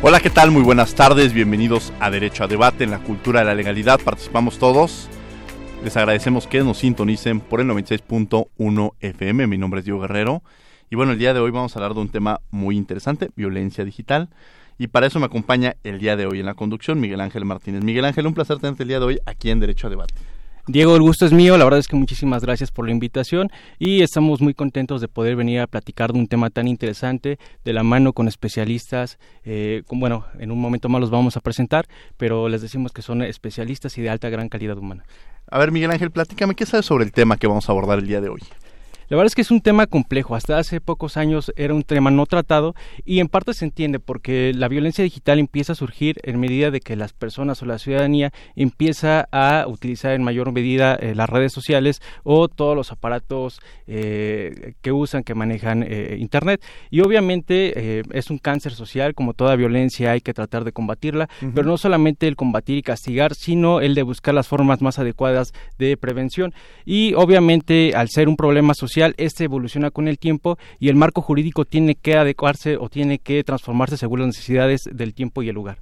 Hola, ¿qué tal? Muy buenas tardes. Bienvenidos a Derecho a Debate en la cultura de la legalidad. Participamos todos. Les agradecemos que nos sintonicen por el 96.1 FM. Mi nombre es Diego Guerrero. Y bueno, el día de hoy vamos a hablar de un tema muy interesante, violencia digital. Y para eso me acompaña el día de hoy en la conducción Miguel Ángel Martínez. Miguel Ángel, un placer tenerte el día de hoy aquí en Derecho a Debate. Diego, el gusto es mío, la verdad es que muchísimas gracias por la invitación y estamos muy contentos de poder venir a platicar de un tema tan interesante de la mano con especialistas, eh, bueno, en un momento más los vamos a presentar, pero les decimos que son especialistas y de alta gran calidad humana. A ver, Miguel Ángel, platícame, ¿qué sabes sobre el tema que vamos a abordar el día de hoy? La verdad es que es un tema complejo. Hasta hace pocos años era un tema no tratado y en parte se entiende porque la violencia digital empieza a surgir en medida de que las personas o la ciudadanía empieza a utilizar en mayor medida eh, las redes sociales o todos los aparatos eh, que usan, que manejan eh, Internet. Y obviamente es un cáncer social, como toda violencia hay que tratar de combatirla, pero no solamente el combatir y castigar, sino el de buscar las formas más adecuadas de prevención. Y obviamente al ser un problema social, este evoluciona con el tiempo y el marco jurídico tiene que adecuarse o tiene que transformarse según las necesidades del tiempo y el lugar.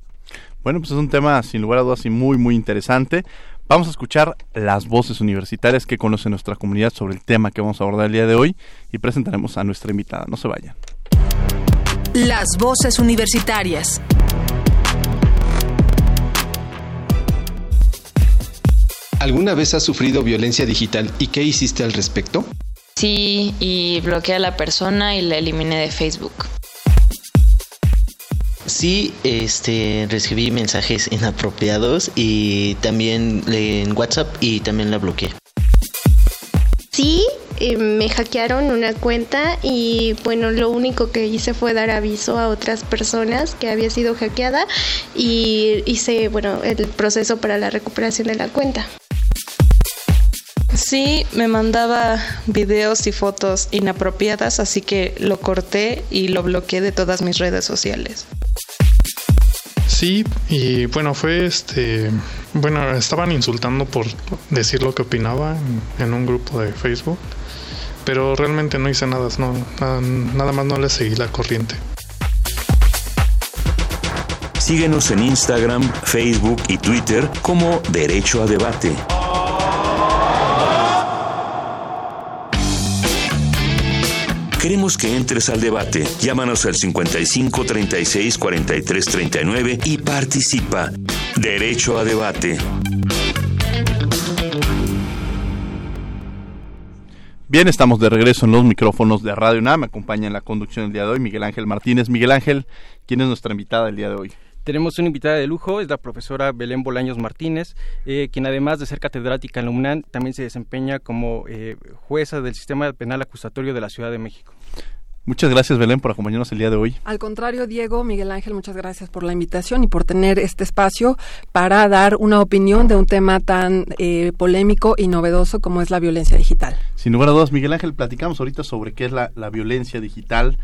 Bueno, pues es un tema sin lugar a dudas y muy muy interesante. Vamos a escuchar las voces universitarias que conoce nuestra comunidad sobre el tema que vamos a abordar el día de hoy y presentaremos a nuestra invitada. No se vayan. Las voces universitarias. ¿Alguna vez has sufrido violencia digital y qué hiciste al respecto? Sí, y bloqueé a la persona y la eliminé de Facebook. Sí, este, recibí mensajes inapropiados y también en WhatsApp y también la bloqueé. Sí, eh, me hackearon una cuenta y bueno, lo único que hice fue dar aviso a otras personas que había sido hackeada y hice, bueno, el proceso para la recuperación de la cuenta. Sí, me mandaba videos y fotos inapropiadas, así que lo corté y lo bloqueé de todas mis redes sociales. Sí, y bueno, fue este, bueno, estaban insultando por decir lo que opinaba en, un grupo de Facebook, pero realmente no hice nada, no, nada, más no le seguí la corriente. Síguenos en Instagram, Facebook y Twitter como Derecho a Debate. Queremos que entres al debate. Llámanos al 55 36 43 39 y participa. Derecho a debate. Bien, estamos de regreso en los micrófonos de Radio UNAM. Me acompaña en la conducción del día de hoy Miguel Ángel Martínez. Miguel Ángel, ¿quién es nuestra invitada el día de hoy? Tenemos una invitada de lujo, es la profesora Belén Bolaños Martínez, eh, quien además de ser catedrática en la UNAM, también se desempeña como eh, jueza del sistema penal acusatorio de la Ciudad de México. Muchas gracias, Belén, por acompañarnos el día de hoy. Al contrario, Diego, Miguel Ángel, muchas gracias por la invitación y por tener este espacio para dar una opinión de un tema tan eh, polémico y novedoso como es la violencia digital. Sin lugar a dudas, Miguel Ángel, platicamos ahorita sobre qué es la, violencia digital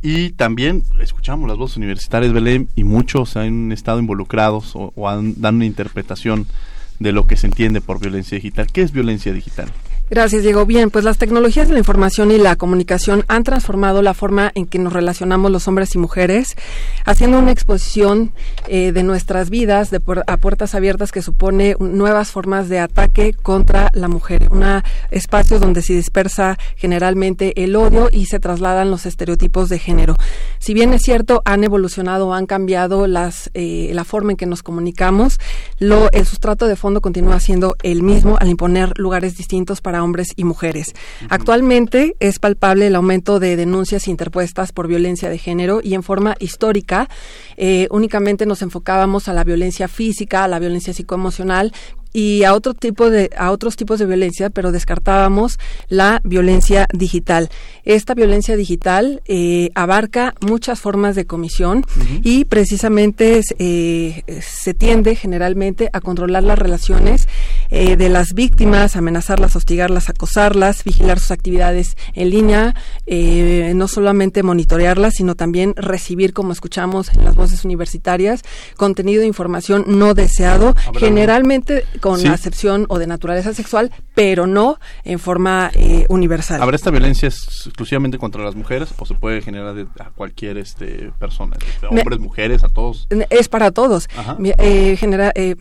y también escuchamos las voces universitarias, Belén, y muchos han estado involucrados o, han dado una interpretación de lo que se entiende por violencia digital. ¿Qué es violencia digital? Gracias, Diego. Bien, pues las tecnologías de la información y la comunicación han transformado la forma en que nos relacionamos los hombres y mujeres, haciendo una exposición eh, de nuestras vidas de a puertas abiertas que supone nuevas formas de ataque contra la mujer. Un espacio donde se dispersa generalmente el odio y se trasladan los estereotipos de género. Si bien es cierto, han evolucionado, han cambiado las, eh, la forma en que nos comunicamos, lo, el sustrato de fondo continúa siendo el mismo al imponer lugares distintos para hombres y mujeres. Actualmente es palpable el aumento de denuncias interpuestas por violencia de género y en forma histórica eh, únicamente nos enfocábamos a la violencia física, a la violencia psicoemocional, y a otro tipo de a otros tipos de violencia, pero descartábamos la violencia digital. Esta violencia digital eh, abarca muchas formas de comisión y precisamente eh, se tiende generalmente a controlar las relaciones eh, de las víctimas, amenazarlas, hostigarlas, acosarlas, vigilar sus actividades en línea, no solamente monitorearlas, sino también recibir, como escuchamos en las voces universitarias, contenido de información no deseado, generalmente con acepción o de naturaleza sexual, pero no en forma eh, universal. ¿Habrá esta violencia exclusivamente contra las mujeres o se puede generar a cualquier este, persona? hombres, mujeres, a todos. Es para todos. Eh, genera, eh,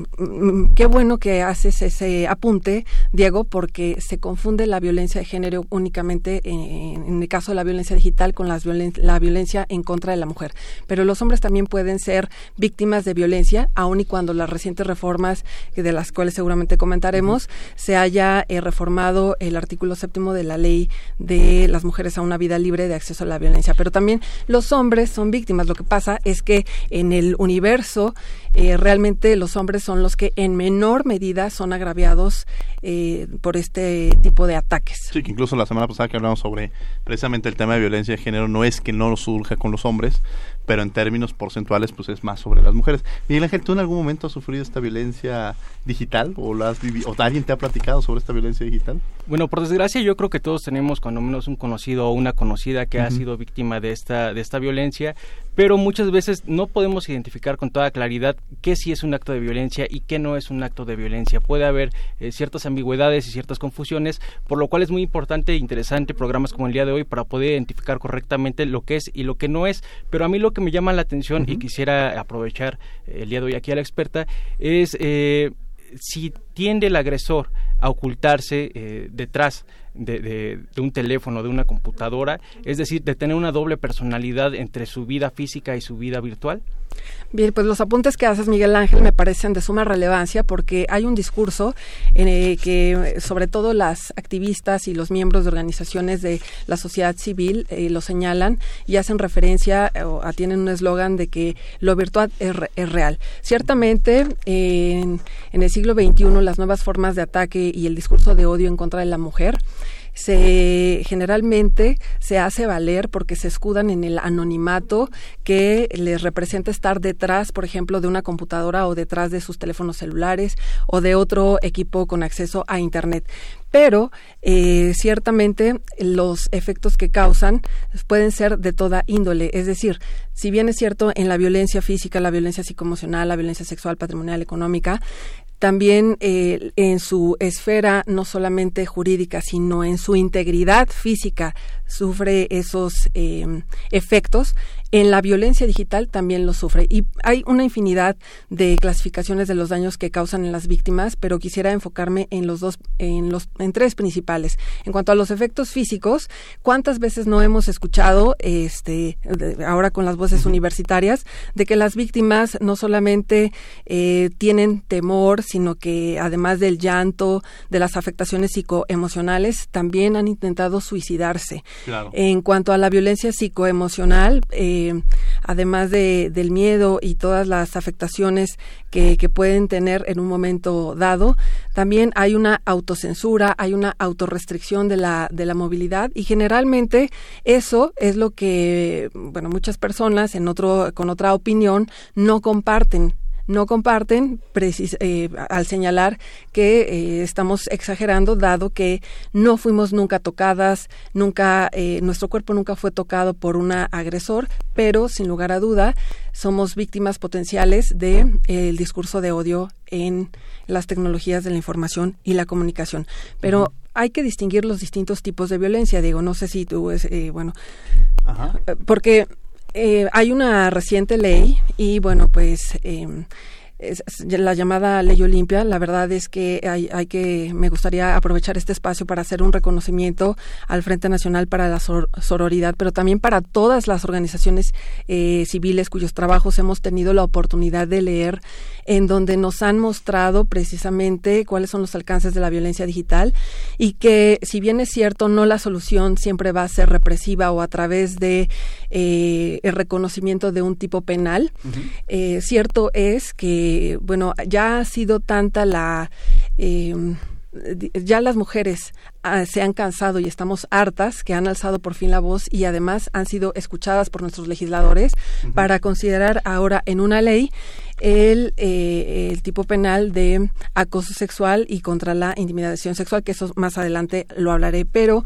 qué bueno que haces ese apunte, Diego, porque se confunde la violencia de género únicamente en, el caso de la violencia digital con las la violencia en contra de la mujer. Pero los hombres también pueden ser víctimas de violencia, aun y cuando las recientes reformas de las cuales seguramente comentaremos, se haya eh, reformado el artículo séptimo de la ley de las mujeres a una vida libre de acceso a la violencia. Pero también los hombres son víctimas. Lo que pasa es que en el universo eh, realmente los hombres son los que en menor medida son agraviados eh, por este tipo de ataques. Sí, que incluso la semana pasada que hablamos sobre precisamente el tema de violencia de género, no es que no surja con los hombres, pero en términos porcentuales pues es más sobre las mujeres. Miguel Ángel, ¿tú en algún momento has sufrido esta violencia digital o, la has o alguien te ha platicado sobre esta violencia digital? Bueno, por desgracia yo creo que todos tenemos cuando menos un conocido o una conocida que ha sido víctima de esta, de esta violencia, pero muchas veces no podemos identificar con toda claridad qué sí es un acto de violencia y qué no es un acto de violencia. Puede haber eh, ciertas ambigüedades y ciertas confusiones, por lo cual es muy importante e interesante programas como el día de hoy para poder identificar correctamente lo que es y lo que no es. Pero a mí lo que me llama la atención y quisiera aprovechar el día de hoy aquí a la experta es eh, si tiende el agresor a ocultarse eh, detrás de, un teléfono, de una computadora, es decir, de tener una doble personalidad entre su vida física y su vida virtual? Bien, pues los apuntes que haces, Miguel Ángel, me parecen de suma relevancia porque hay un discurso en que sobre todo las activistas y los miembros de organizaciones de la sociedad civil eh, lo señalan y hacen referencia o tienen un eslogan de que lo virtual es, real. Ciertamente, en, en el siglo XXI, las nuevas formas de ataque y el discurso de odio en contra de la mujer se generalmente se hace valer porque se escudan en el anonimato que les representa estar detrás, por ejemplo, de una computadora o detrás de sus teléfonos celulares o de otro equipo con acceso a Internet pero eh, ciertamente los efectos que causan pueden ser de toda índole. Es decir, si bien es cierto en la violencia física, la violencia psicoemocional, la violencia sexual, patrimonial, económica, también eh, en su esfera no solamente jurídica, sino en su integridad física sufre esos em, efectos, en la violencia digital también lo sufre. Y hay una infinidad de clasificaciones de los daños que causan en las víctimas, pero quisiera enfocarme en los dos, en los, en tres principales. En cuanto a los efectos físicos, ¿cuántas veces no hemos escuchado, este, ahora con las voces universitarias, de que las víctimas no solamente eh, tienen temor, sino que además del llanto, de las afectaciones psicoemocionales, también han intentado suicidarse. En cuanto a la violencia psicoemocional, eh, además de, del miedo y todas las afectaciones que, que, pueden tener en un momento dado, también hay una autocensura, hay una autorrestricción de la, de la movilidad y generalmente eso es lo que, bueno, muchas personas en otro, con otra opinión no comparten no comparten eh, al señalar que eh, estamos exagerando dado que no fuimos nunca tocadas, nunca eh, nuestro cuerpo nunca fue tocado por un agresor, pero sin lugar a duda somos víctimas potenciales de el discurso de odio en las tecnologías de la información y la comunicación. Pero hay que distinguir los distintos tipos de violencia, Diego. No sé si tú, es, eh, bueno, eh, porque eh, hay una reciente ley y bueno, pues em, es la llamada ley Olimpia. La verdad es que hay, hay, que, me gustaría aprovechar este espacio para hacer un reconocimiento al Frente Nacional para la Sororidad, pero también para todas las organizaciones eh, civiles cuyos trabajos hemos tenido la oportunidad de leer, en donde nos han mostrado precisamente cuáles son los alcances de la violencia digital y que, si bien es cierto, no la solución siempre va a ser represiva o a través de eh, el reconocimiento de un tipo penal, eh, cierto es que eh, bueno, ya ha sido tanta la... Eh, ya las mujeres ah, se han cansado y estamos hartas que han alzado por fin la voz y además han sido escuchadas por nuestros legisladores para considerar ahora en una ley el, eh, el tipo penal de acoso sexual y contra la intimidación sexual, que eso más adelante lo hablaré, pero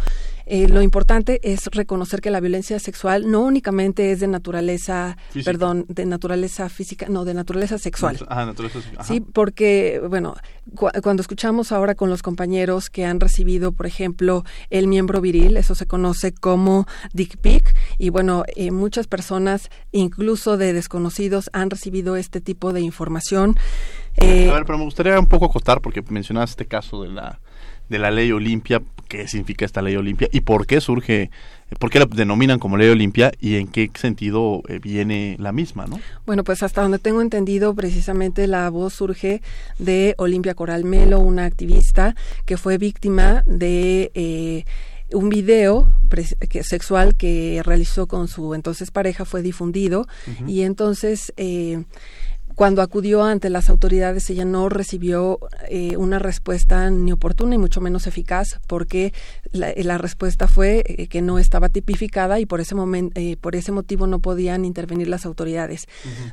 eh, lo importante es reconocer que la violencia sexual no únicamente es de naturaleza, perdón, de naturaleza física, no, de naturaleza sexual. Ah, naturaleza, Sí, porque, bueno, cuando escuchamos ahora con los compañeros que han recibido, por ejemplo, el miembro viril, eso se conoce como dick pic, y bueno, eh, muchas personas, incluso de desconocidos, han recibido este tipo de información. Eh, a ver, pero me gustaría un poco acotar, porque mencionabas este caso de la de la ley Olimpia, qué significa esta ley Olimpia y por qué surge, por qué la denominan como ley Olimpia y en qué sentido eh, viene la misma, ¿no? Bueno, pues hasta donde tengo entendido, precisamente la voz surge de Olimpia Coral Melo, una activista que fue víctima de eh, un video sexual que realizó con su entonces pareja fue difundido y entonces eh, cuando acudió ante las autoridades ella no recibió eh, una respuesta ni oportuna y mucho menos eficaz porque la, respuesta fue eh, que no estaba tipificada y por ese momento eh, por ese motivo no podían intervenir las autoridades.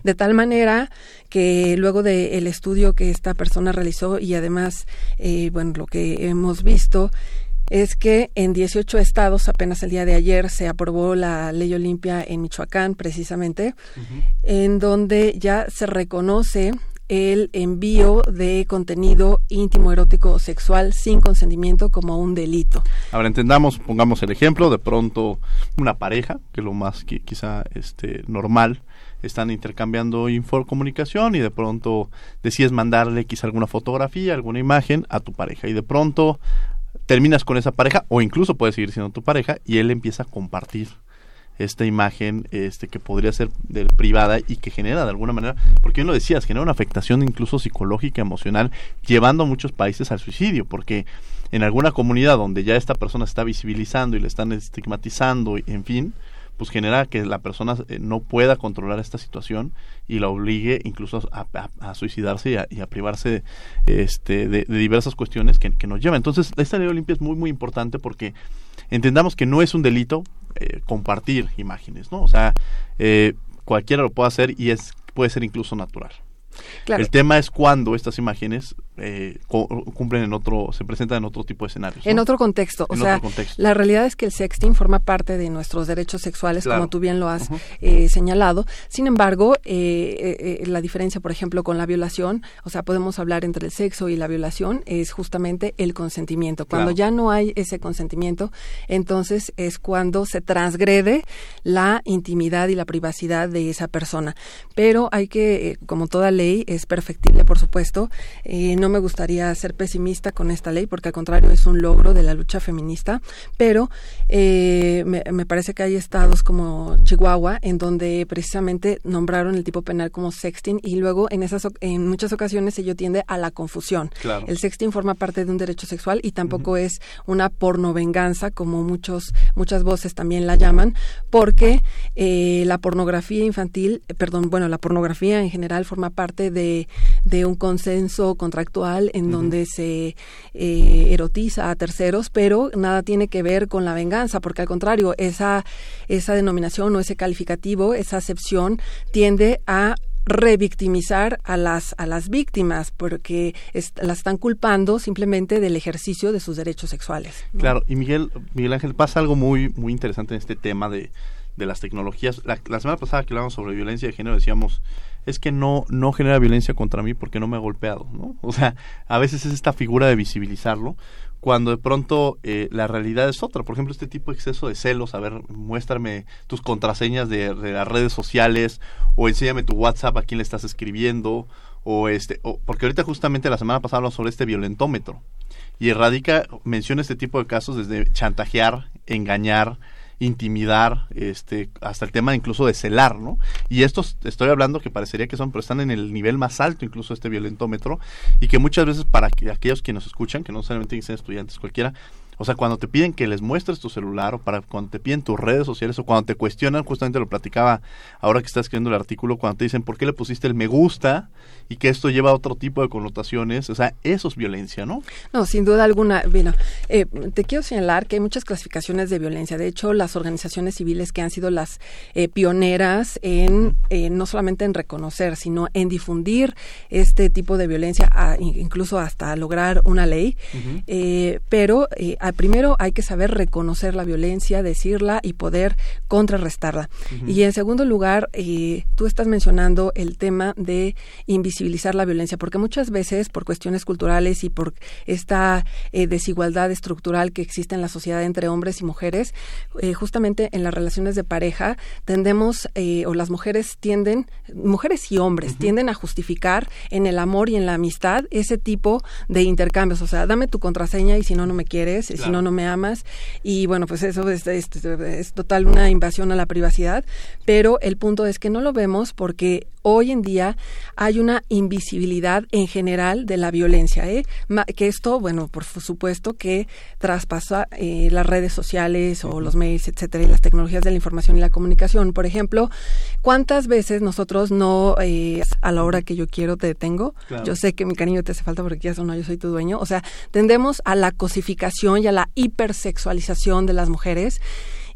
De tal manera que luego del estudio que esta persona realizó y además bueno lo que hemos visto es que en 18 estados, apenas el día de ayer, se aprobó la ley Olimpia en Michoacán, precisamente, en donde ya se reconoce el envío de contenido íntimo, erótico o sexual sin consentimiento como un delito. Ahora entendamos, pongamos el ejemplo, de pronto una pareja, que es lo más que quizá este normal, están intercambiando comunicación y de pronto decides mandarle quizá alguna fotografía, alguna imagen a tu pareja y de pronto terminas con esa pareja o incluso puede seguir siendo tu pareja y él empieza a compartir esta imagen este que podría ser de, privada y que genera de alguna manera, porque bien lo decías, genera una afectación incluso psicológica, emocional, llevando a muchos países al suicidio, porque en alguna comunidad donde ya esta persona está visibilizando y le están estigmatizando, en fin, pues genera que la persona eh, no pueda controlar esta situación y la obligue incluso a, suicidarse y a, privarse este, de, diversas cuestiones que, nos llevan. Entonces, esta ley Olimpia es muy, muy importante porque entendamos que no es un delito eh, compartir imágenes, ¿no? O sea, eh, cualquiera lo puede hacer y es puede ser incluso natural. El tema es cuando estas imágenes eh, cumplen en otro, se presentan en otro tipo de escenarios. En otro contexto. O sea, la realidad es que el sexting forma parte de nuestros derechos sexuales, como tú bien lo has eh, señalado. Sin embargo, eh, la diferencia, por ejemplo, con la violación, o sea, podemos hablar entre el sexo y la violación, es justamente el consentimiento. Cuando ya no hay ese consentimiento, entonces es cuando se transgrede la intimidad y la privacidad de esa persona. Pero hay que, como toda ley, es perfectible, por supuesto. no me gustaría ser pesimista con esta ley, porque al contrario es un logro de la lucha feminista, pero eh, me, parece que hay estados como Chihuahua, en donde precisamente nombraron el tipo penal como sexting y luego en, esas, en muchas ocasiones ello tiende a la confusión. El sexting forma parte de un derecho sexual y tampoco es una pornovenganza, como muchos, muchas voces también la llaman, porque eh, la pornografía infantil, perdón, bueno, la pornografía en general forma parte de, de un consenso contractual en donde se eh, erotiza a terceros, pero nada tiene que ver con la venganza, porque al contrario, esa, esa denominación o ese calificativo, esa acepción tiende a revictimizar a las a las víctimas porque las están culpando simplemente del ejercicio de sus derechos sexuales. Claro, y Miguel Miguel Ángel pasa algo muy muy interesante en este tema de, de las tecnologías. La, la semana pasada que hablábamos sobre violencia de género decíamos es que no, no genera violencia contra mí porque no me ha golpeado, ¿no? O sea, a veces es esta figura de visibilizarlo cuando de pronto eh, la realidad es otra. Por ejemplo, este tipo de exceso de celos, a ver, muéstrame tus contraseñas de, las redes sociales o enséñame tu WhatsApp a quién le estás escribiendo o este, o, porque ahorita justamente la semana pasada hablamos sobre este violentómetro y Erradica menciona este tipo de casos desde chantajear, engañar, intimidar, este, hasta el tema incluso de celar, ¿no? Y estos, estoy hablando que parecería que son, pero están en el nivel más alto incluso este violentómetro y que muchas veces para que, aquellos que nos escuchan, que no solamente dicen estudiantes cualquiera, o sea, cuando te piden que les muestres tu celular o para cuando te piden tus redes sociales o cuando te cuestionan, justamente lo platicaba ahora que estás escribiendo el artículo, cuando te dicen por qué le pusiste el me gusta y que esto lleva a otro tipo de connotaciones, o sea, eso es violencia, ¿no? No, sin duda alguna. Bueno, eh, te quiero señalar que hay muchas clasificaciones de violencia. De hecho, las organizaciones civiles que han sido las eh, pioneras en eh, no solamente en reconocer, sino en difundir este tipo de violencia, incluso hasta lograr una ley. pero primero hay que saber reconocer la violencia, decirla y poder contrarrestarla. Y en segundo lugar, eh, tú estás mencionando el tema de invisibilizar la violencia, porque muchas veces por cuestiones culturales y por esta eh, desigualdad estructural que existe en la sociedad entre hombres y mujeres, eh, justamente en las relaciones de pareja tendemos, o las mujeres tienden, mujeres y hombres tienden a justificar en el amor y en la amistad ese tipo de intercambios. O sea, dame tu contraseña y si no, no me quieres si no, no me amas. Y bueno, pues eso es, es, total una invasión a la privacidad, pero el punto es que no lo vemos porque hoy en día hay una invisibilidad en general de la violencia, ¿eh? que esto, bueno, por supuesto que traspasa eh, las redes sociales o los mails, etcétera, y las tecnologías de la información y la comunicación. Por ejemplo, ¿cuántas veces nosotros no, eh, a la hora que yo quiero te detengo? Yo sé que mi cariño te hace falta porque ya no, yo soy tu dueño. O sea, tendemos a la cosificación y la hipersexualización de las mujeres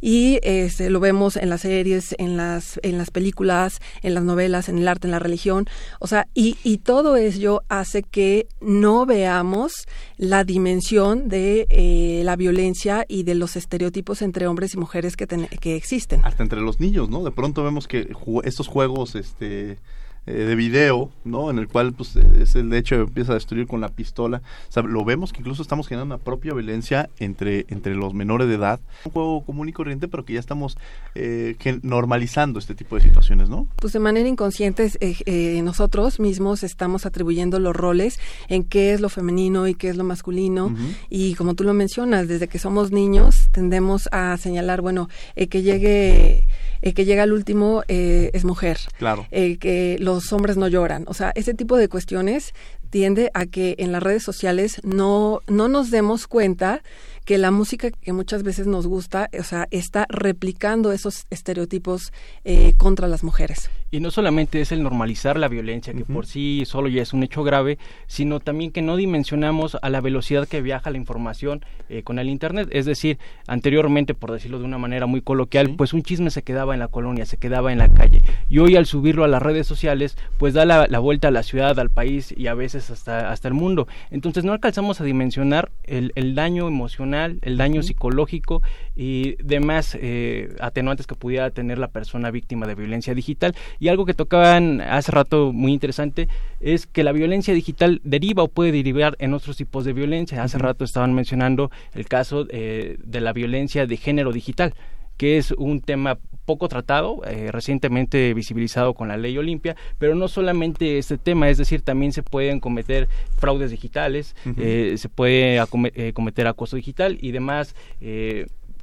y este, lo vemos en las series, en las, en las películas, en las novelas, en el arte, en la religión, o sea, y, todo ello hace que no veamos la dimensión de eh, la violencia y de los estereotipos entre hombres y mujeres que, que existen. Hasta entre los niños, ¿no? De pronto vemos que estos juegos, este eh, de video, ¿no? En el cual pues es el hecho empieza a destruir con la pistola. O sea, lo vemos que incluso estamos generando una propia violencia entre, entre los menores de edad. Un juego común y corriente, pero que ya estamos eh, normalizando este tipo de situaciones, ¿no? Pues de manera inconsciente eh, nosotros mismos estamos atribuyendo los roles en qué es lo femenino y qué es lo masculino. Y como tú lo mencionas, desde que somos niños tendemos a señalar, bueno, que llegue el que llega al último eh, es mujer, claro. el que los hombres no lloran, o sea, ese tipo de cuestiones tiende a que en las redes sociales no, no nos demos cuenta que la música que muchas veces nos gusta, o sea, está replicando esos estereotipos eh, contra las mujeres. Y no solamente es el normalizar la violencia, que por sí solo ya es un hecho grave, sino también que no dimensionamos a la velocidad que viaja la información eh, con el Internet. Es decir, anteriormente, por decirlo de una manera muy coloquial, pues un chisme se quedaba en la colonia, se quedaba en la calle. Y hoy al subirlo a las redes sociales, pues da la, vuelta a la ciudad, al país y a veces hasta, hasta el mundo. Entonces no alcanzamos a dimensionar el, el daño emocional el daño psicológico y demás eh, atenuantes que pudiera tener la persona víctima de violencia digital. Y algo que tocaban hace rato muy interesante es que la violencia digital deriva o puede derivar en otros tipos de violencia. Hace rato estaban mencionando el caso eh, de la violencia de género digital que es un tema poco tratado, eh, recientemente visibilizado con la ley Olimpia, pero no solamente este tema, es decir, también se pueden cometer fraudes digitales, eh, se puede eh, cometer acoso digital y demás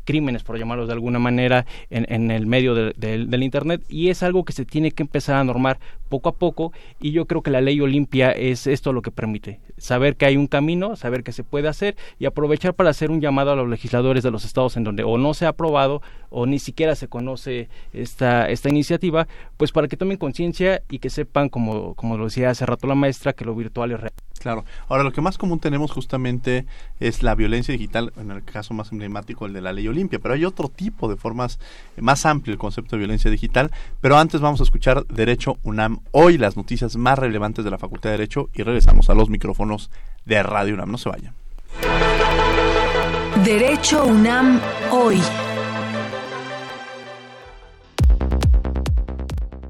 crímenes, por llamarlos de alguna manera, en, el medio del Internet y es algo que se tiene que empezar a normar poco a poco y yo creo que la ley Olimpia es esto lo que permite, saber que hay un camino, saber que se puede hacer y aprovechar para hacer un llamado a los legisladores de los estados en donde o no se ha aprobado o ni siquiera se conoce esta, esta iniciativa, pues para que tomen conciencia y que sepan, como, como lo decía hace rato la maestra, que lo virtual es real. Claro. Ahora, lo que más común tenemos justamente es la violencia digital, en el caso más emblemático, el de la ley Olimpia, pero hay otro tipo de formas, eh, más amplio el concepto de violencia digital, pero antes vamos a escuchar Derecho UNAM, hoy las noticias más relevantes de la Facultad de Derecho y regresamos a los micrófonos de Radio UNAM, no se vayan. Derecho UNAM, hoy.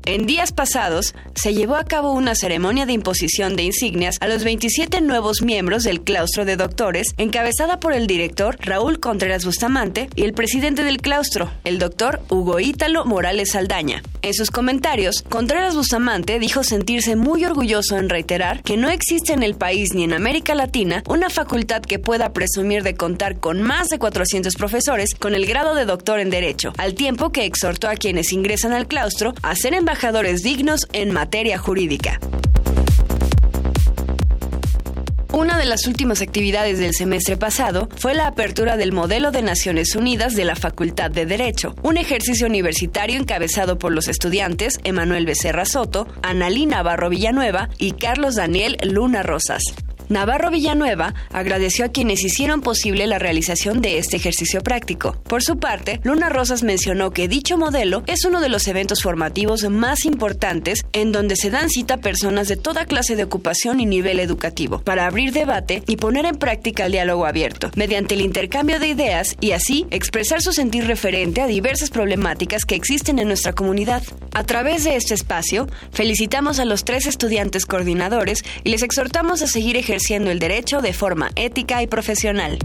En días pasados, se llevó a cabo una ceremonia de imposición de insignias a los 27 nuevos miembros del claustro de doctores, encabezada por el director Raúl Contreras Bustamante y el presidente del claustro, el doctor Hugo Ítalo Morales Saldaña. En sus comentarios, Contreras Bustamante dijo sentirse muy orgulloso en reiterar que no existe en el país ni en América Latina una facultad que pueda presumir de contar con más de 400 profesores con el grado de doctor en Derecho, al tiempo que exhortó a quienes ingresan al claustro a ser embajadores dignos en materia jurídica. Una de las últimas actividades del semestre pasado fue la apertura del modelo de Naciones Unidas de la Facultad de Derecho, un ejercicio universitario encabezado por los estudiantes Emanuel Becerra Soto, Analina Barro Villanueva y Carlos Daniel Luna Rosas. Navarro Villanueva agradeció a quienes hicieron posible la realización de este ejercicio práctico. Por su parte, Luna Rosas mencionó que dicho modelo es uno de los eventos formativos más importantes en donde se dan cita personas de toda clase de ocupación y nivel educativo para abrir debate y poner en práctica el diálogo abierto, mediante el intercambio de ideas y así expresar su sentir referente a diversas problemáticas que existen en nuestra comunidad. A través de este espacio, felicitamos a los tres estudiantes coordinadores y les exhortamos a seguir ejerciendo el derecho de forma ética y profesional.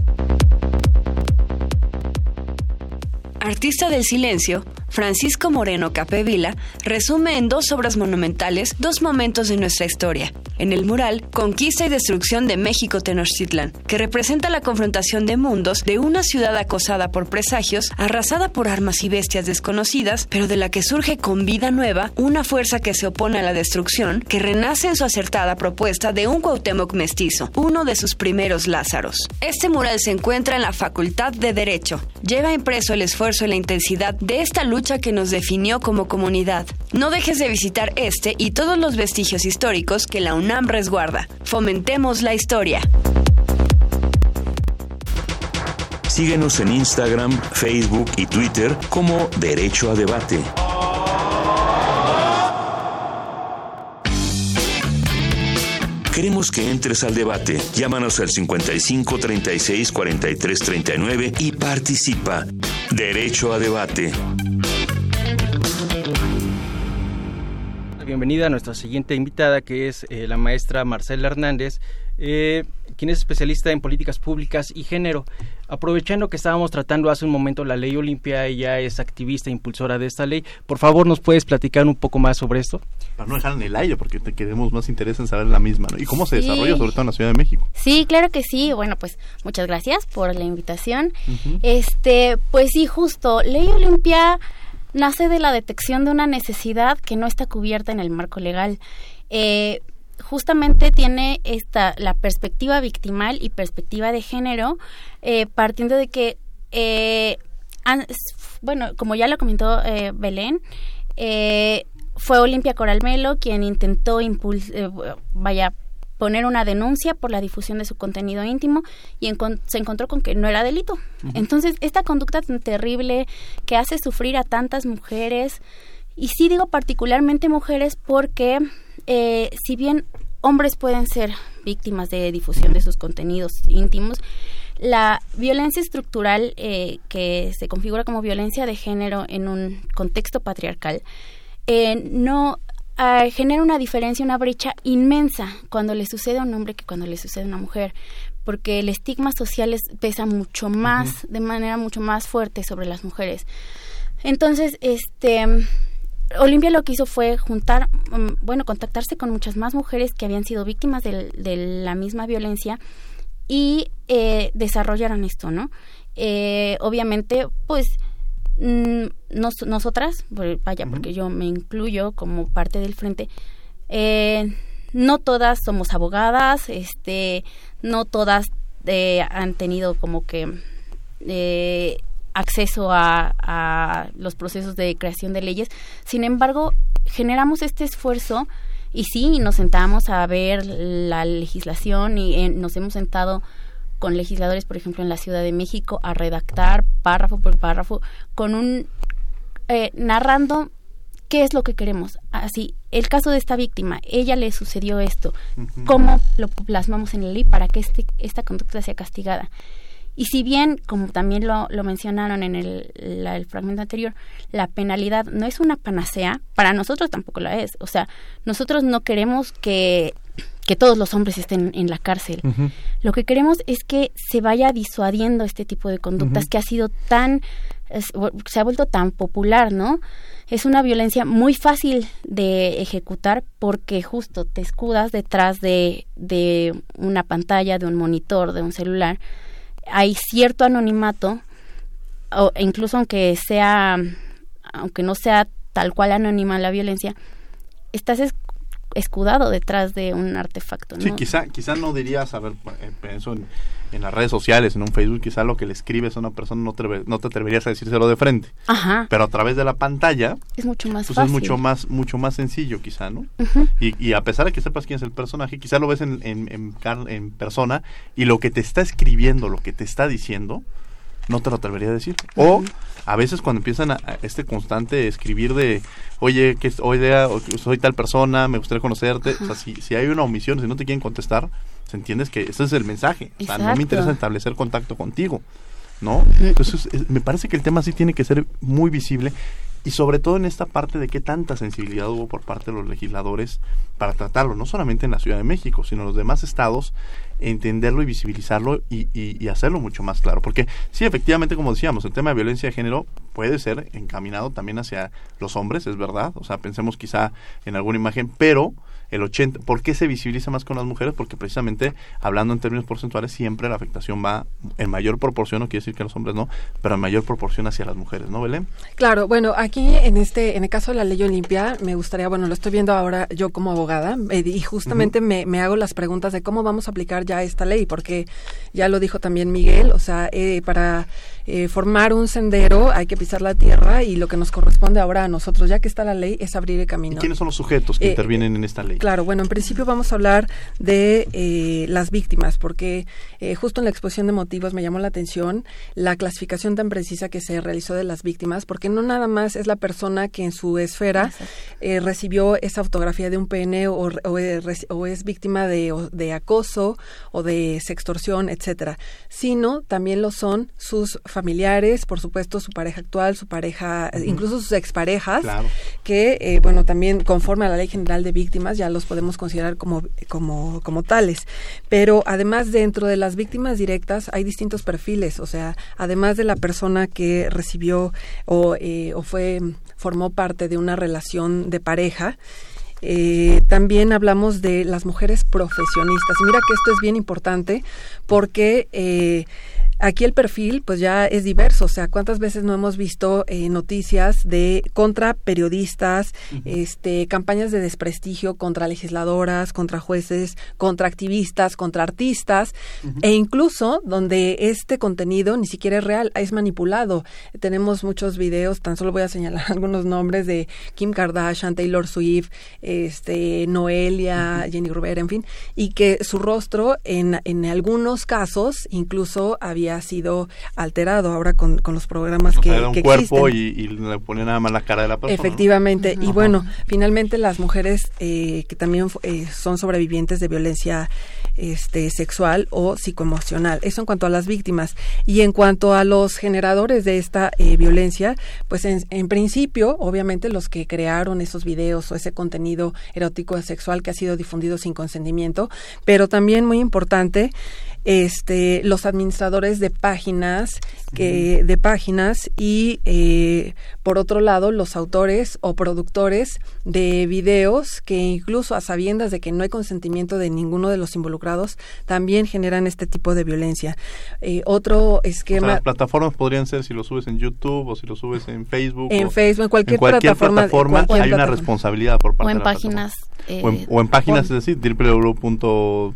Artista del silencio, Francisco Moreno Capevila resume en dos obras monumentales dos momentos de nuestra historia. En el mural Conquista y Destrucción de México Tenochtitlan, que representa la confrontación de mundos de una ciudad acosada por presagios, arrasada por armas y bestias desconocidas, pero de la que surge con vida nueva una fuerza que se opone a la destrucción, que renace en su acertada propuesta de un Cuauhtémoc mestizo, uno de sus primeros Lázaros. Este mural se encuentra en la Facultad de Derecho. Lleva impreso el esfuerzo y la intensidad de esta lucha que nos definió como comunidad. No dejes de visitar este y todos los vestigios históricos que la UNAM resguarda. Fomentemos la historia. Síguenos en Instagram, Facebook y Twitter como Derecho a Debate. Queremos que entres al debate. Llámanos al 55 36 43 39 y participa. Derecho a debate. Bienvenida a nuestra siguiente invitada, que es eh, la maestra Marcela Hernández, eh, quien es especialista en políticas públicas y género. Aprovechando que estábamos tratando hace un momento la ley Olimpia, ella es activista e impulsora de esta ley. Por favor, ¿nos puedes platicar un poco más sobre esto? Para no dejar en el aire, porque te queremos más interés en saber la misma, ¿no? Y cómo se desarrolla, sobre todo en la Ciudad de México. Sí, claro que sí. Bueno, pues muchas gracias por la invitación. Este, pues sí, justo, ley Olimpia nace de la detección de una necesidad que no está cubierta en el marco legal. Eh, justamente tiene esta la perspectiva victimal y perspectiva de género, eh, partiendo de que, eh, bueno, como ya lo comentó Belén, fue Olimpia Coralmelo quien intentó impulsar, vaya, poner una denuncia por la difusión de su contenido íntimo y se encontró con que no era delito. Entonces, esta conducta tan terrible que hace sufrir a tantas mujeres, y sí digo particularmente mujeres porque eh, si bien hombres pueden ser víctimas de difusión de sus contenidos íntimos, la violencia estructural eh, que se configura como violencia de género en un contexto patriarcal eh, no genera una diferencia, una brecha inmensa cuando le sucede a un hombre que cuando le sucede a una mujer, porque el estigma social pesa mucho más, de manera mucho más fuerte sobre las mujeres. Entonces, este, Olimpia lo que hizo fue juntar, mm, bueno, contactarse con muchas más mujeres que habían sido víctimas de, la misma violencia y eh, desarrollaron esto, ¿no? Eh, obviamente, pues Mm, nosotras, vaya, porque yo me incluyo como parte del frente, eh, no todas somos abogadas, este, no todas eh, han tenido como que eh, acceso a, a, los procesos de creación de leyes. Sin embargo, generamos este esfuerzo y sí, nos sentamos a ver la legislación y nos hemos sentado con legisladores, por ejemplo, en la Ciudad de México, a redactar párrafo por párrafo, con un eh, narrando qué es lo que queremos. Así, el caso de esta víctima, ella le sucedió esto, cómo lo plasmamos en la ley para que este, esta conducta sea castigada. Y si bien, como también lo, lo mencionaron en el, el, fragmento anterior, la penalidad no es una panacea, para nosotros tampoco lo es. O sea, nosotros no queremos que, que todos los hombres estén en la cárcel. Lo que queremos es que se vaya disuadiendo este tipo de conductas que ha sido tan, se ha vuelto tan popular, ¿no? Es una violencia muy fácil de ejecutar porque justo te escudas detrás de, de una pantalla, de un monitor, de un celular hay cierto anonimato, o incluso aunque sea, aunque no sea tal cual anónima la violencia, estás escudado detrás de un artefacto. ¿no? Sí, quizá, quizá no dirías, a ver, eh, pienso en, en, las redes sociales, en un Facebook, quizá lo que le escribes a una persona no te, no te atreverías a decírselo de frente. Ajá. Pero a través de la pantalla es mucho más pues fácil. es mucho más, mucho más sencillo quizá, ¿no? y, y, a pesar de que sepas quién es el personaje, quizá lo ves en, en, en, en persona y lo que te está escribiendo, lo que te está diciendo, no te lo atrevería a decir. O a veces cuando empiezan a, este constante escribir de, oye, que hoy día soy tal persona, me gustaría conocerte, o sea, si, si hay una omisión, si no te quieren contestar, se entiendes que ese es el mensaje. O sea, no me interesa establecer contacto contigo. ¿No? Entonces, me parece que el tema sí tiene que ser muy visible y sobre todo en esta parte de qué tanta sensibilidad hubo por parte de los legisladores para tratarlo, no solamente en la Ciudad de México, sino en los demás estados, entenderlo y visibilizarlo y, y, y, hacerlo mucho más claro. Porque sí, efectivamente, como decíamos, el tema de violencia de género puede ser encaminado también hacia los hombres, es verdad, o sea, pensemos quizá en alguna imagen, pero el 80, ¿por qué se visibiliza más con las mujeres? Porque precisamente, hablando en términos porcentuales, siempre la afectación va en mayor proporción, no quiere decir que los hombres no, pero en mayor proporción hacia las mujeres, ¿no, Belén? Claro, bueno, aquí en este, en el caso de la ley Olimpia, me gustaría, bueno, lo estoy viendo ahora yo como abogada, eh, y justamente uh -huh. me, me, hago las preguntas de cómo vamos a aplicar ya esta ley, porque ya lo dijo también Miguel, o sea, eh, para eh, formar un sendero hay que pisar la tierra y lo que nos corresponde ahora a nosotros, ya que está la ley, es abrir el camino. ¿Y quiénes son los sujetos que intervienen en esta ley? Claro, bueno, en principio vamos a hablar de eh, las víctimas, porque eh, justo en la exposición de motivos me llamó la atención la clasificación tan precisa que se realizó de las víctimas, porque no nada más es la persona que en su esfera eh, recibió esa fotografía de un pene o, o, o es víctima de, o, de, acoso o de sextorsión, etcétera, sino también lo son sus familiares, por supuesto su pareja actual, su pareja, uh -huh. incluso sus exparejas, claro. que, bueno, también conforme a la Ley General de Víctimas ya los podemos considerar como, como, como tales. Pero además dentro de las víctimas directas hay distintos perfiles, o sea, además de la persona que recibió o, eh, o fue, formó parte de una relación de pareja, eh, también hablamos de las mujeres profesionistas. Mira que esto es bien importante porque eh, Aquí el perfil pues ya es diverso, o sea, cuántas veces no hemos visto eh, noticias de contra periodistas, uh -huh. este campañas de desprestigio contra legisladoras, contra jueces, contra activistas, contra artistas uh -huh. e incluso donde este contenido ni siquiera es real, es manipulado. Tenemos muchos videos, tan solo voy a señalar algunos nombres de Kim Kardashian, Taylor Swift, este Noelia, uh -huh. Jenny Rivera, en fin, y que su rostro en en algunos casos incluso había había sido alterado ahora con, con los programas o que, sea, un que cuerpo y, existen. y, le ponía nada más la cara de la persona. Efectivamente. ¿no? Y bueno, finalmente las mujeres eh, que también eh, son sobrevivientes de violencia este, sexual o psicoemocional. Eso en cuanto a las víctimas. Y en cuanto a los generadores de esta eh, violencia, pues en, en, principio, obviamente los que crearon esos videos o ese contenido erótico sexual que ha sido difundido sin consentimiento, pero también muy importante, este, los administradores de páginas, que, de páginas y eh, por otro lado los autores o productores de videos que incluso a sabiendas de que no hay consentimiento de ninguno de los involucrados también generan este tipo de violencia. Eh, otro esquema. O sea, las plataformas podrían ser si lo subes en YouTube o si lo subes en Facebook. En o, Facebook, en cualquier, en cualquier plataforma, plataforma, cualquier hay plataforma. una responsabilidad por parte o en de la páginas. Eh, o, en, o en páginas, es decir, www.x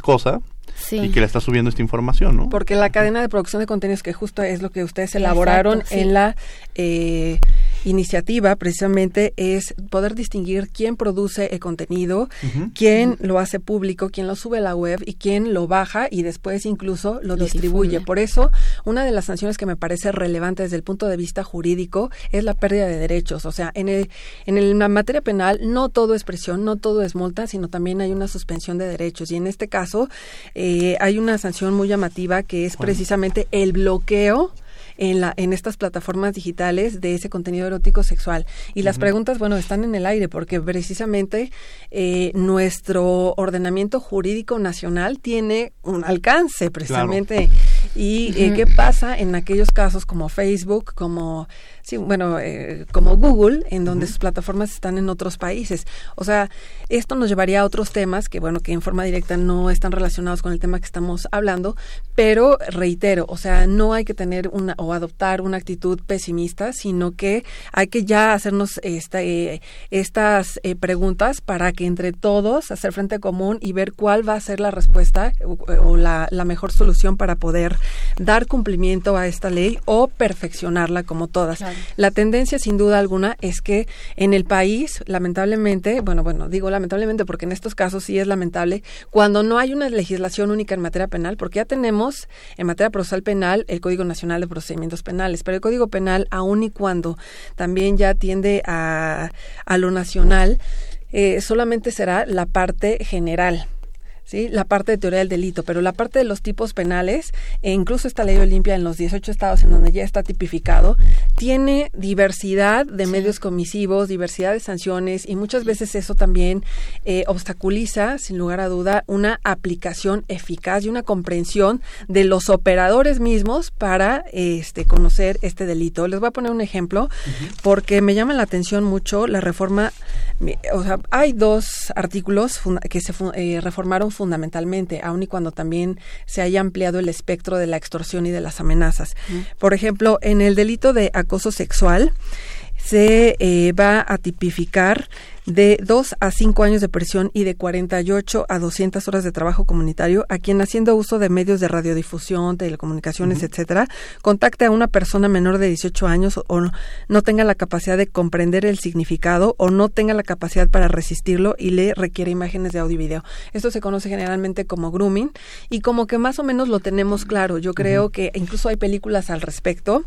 cosa Sí. y que le está subiendo esta información, ¿no? Porque la cadena de producción de contenidos, que justo es lo que ustedes elaboraron Exacto, sí. en la eh, iniciativa precisamente es poder distinguir quién produce el contenido, quién lo hace público, quién lo sube a la web y quién lo baja y después incluso lo, distribuye. Por eso, una de las sanciones que me parece relevante desde el punto de vista jurídico es la pérdida de derechos. O sea, en, el, en la materia penal no todo es presión, no todo es multa, sino también hay una suspensión de derechos. Y en este caso eh, hay una sanción muy llamativa que es precisamente el bloqueo en, la, en estas plataformas digitales de ese contenido erótico sexual. Y las preguntas, bueno, están en el aire porque precisamente eh, nuestro ordenamiento jurídico nacional tiene un alcance precisamente. ¿Y eh, qué pasa en aquellos casos como Facebook, como sí, bueno, eh, como Google, en donde sus plataformas están en otros países. O sea, esto nos llevaría a otros temas que, bueno, que en forma directa no están relacionados con el tema que estamos hablando, pero reitero, o sea, no hay que tener una o adoptar una actitud pesimista, sino que hay que ya hacernos esta, eh, estas eh, preguntas para que entre todos hacer frente común y ver cuál va a ser la respuesta o, la, la mejor solución para poder dar cumplimiento a esta ley o perfeccionarla como todas. La tendencia, sin duda alguna, es que en el país, lamentablemente, bueno, bueno, digo lamentablemente porque en estos casos sí es lamentable, cuando no hay una legislación única en materia penal, porque ya tenemos en materia procesal penal el Código Nacional de Procedimientos Penales, pero el Código Penal, aun y cuando también ya tiende a, a lo nacional, eh, solamente será la parte general ¿sí? la parte de teoría del delito, pero la parte de los tipos penales, e incluso esta ley Olimpia en los 18 estados en donde ya está tipificado, tiene diversidad de medios comisivos, diversidad de sanciones y muchas veces eso también eh, obstaculiza, sin lugar a duda, una aplicación eficaz y una comprensión de los operadores mismos para este, conocer este delito. Les voy a poner un ejemplo porque me llama la atención mucho la reforma, o sea, hay dos artículos que se eh, reformaron fundamentalmente, aun y cuando también se haya ampliado el espectro de la extorsión y de las amenazas. Por ejemplo, en el delito de acoso sexual se eh, va a tipificar de 2 a 5 años de prisión y de 48 a 200 horas de trabajo comunitario a quien haciendo uso de medios de radiodifusión, telecomunicaciones, etcétera, contacte a una persona menor de 18 años o no, tenga la capacidad de comprender el significado o no tenga la capacidad para resistirlo y le requiere imágenes de audio y video. Esto se conoce generalmente como grooming y como que más o menos lo tenemos claro. Yo creo que incluso hay películas al respecto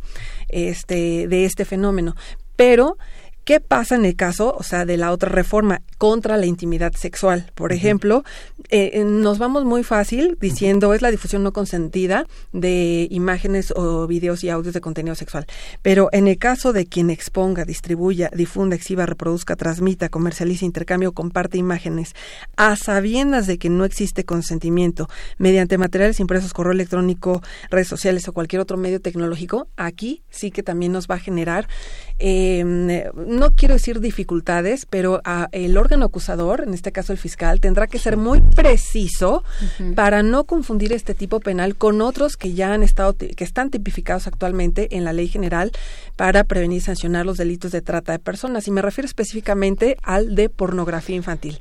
este de este fenómeno, pero ¿Qué pasa en el caso, o sea, de la otra reforma contra la intimidad sexual? Por ejemplo, eh, eh, nos vamos muy fácil diciendo es la difusión no consentida de imágenes o videos y audios de contenido sexual. Pero en el caso de quien exponga, distribuya, difunda, exhiba, reproduzca, transmita, comercialice, intercambio o comparte imágenes a sabiendas de que no existe consentimiento mediante materiales impresos, correo electrónico, redes sociales o cualquier otro medio tecnológico, aquí sí que también nos va a generar eh, no quiero decir dificultades, pero el órgano acusador, en este caso el fiscal, tendrá que ser muy preciso para no confundir este tipo penal con otros que ya han estado, que están tipificados actualmente en la ley general para prevenir y sancionar los delitos de trata de personas. Y me refiero específicamente al de pornografía infantil.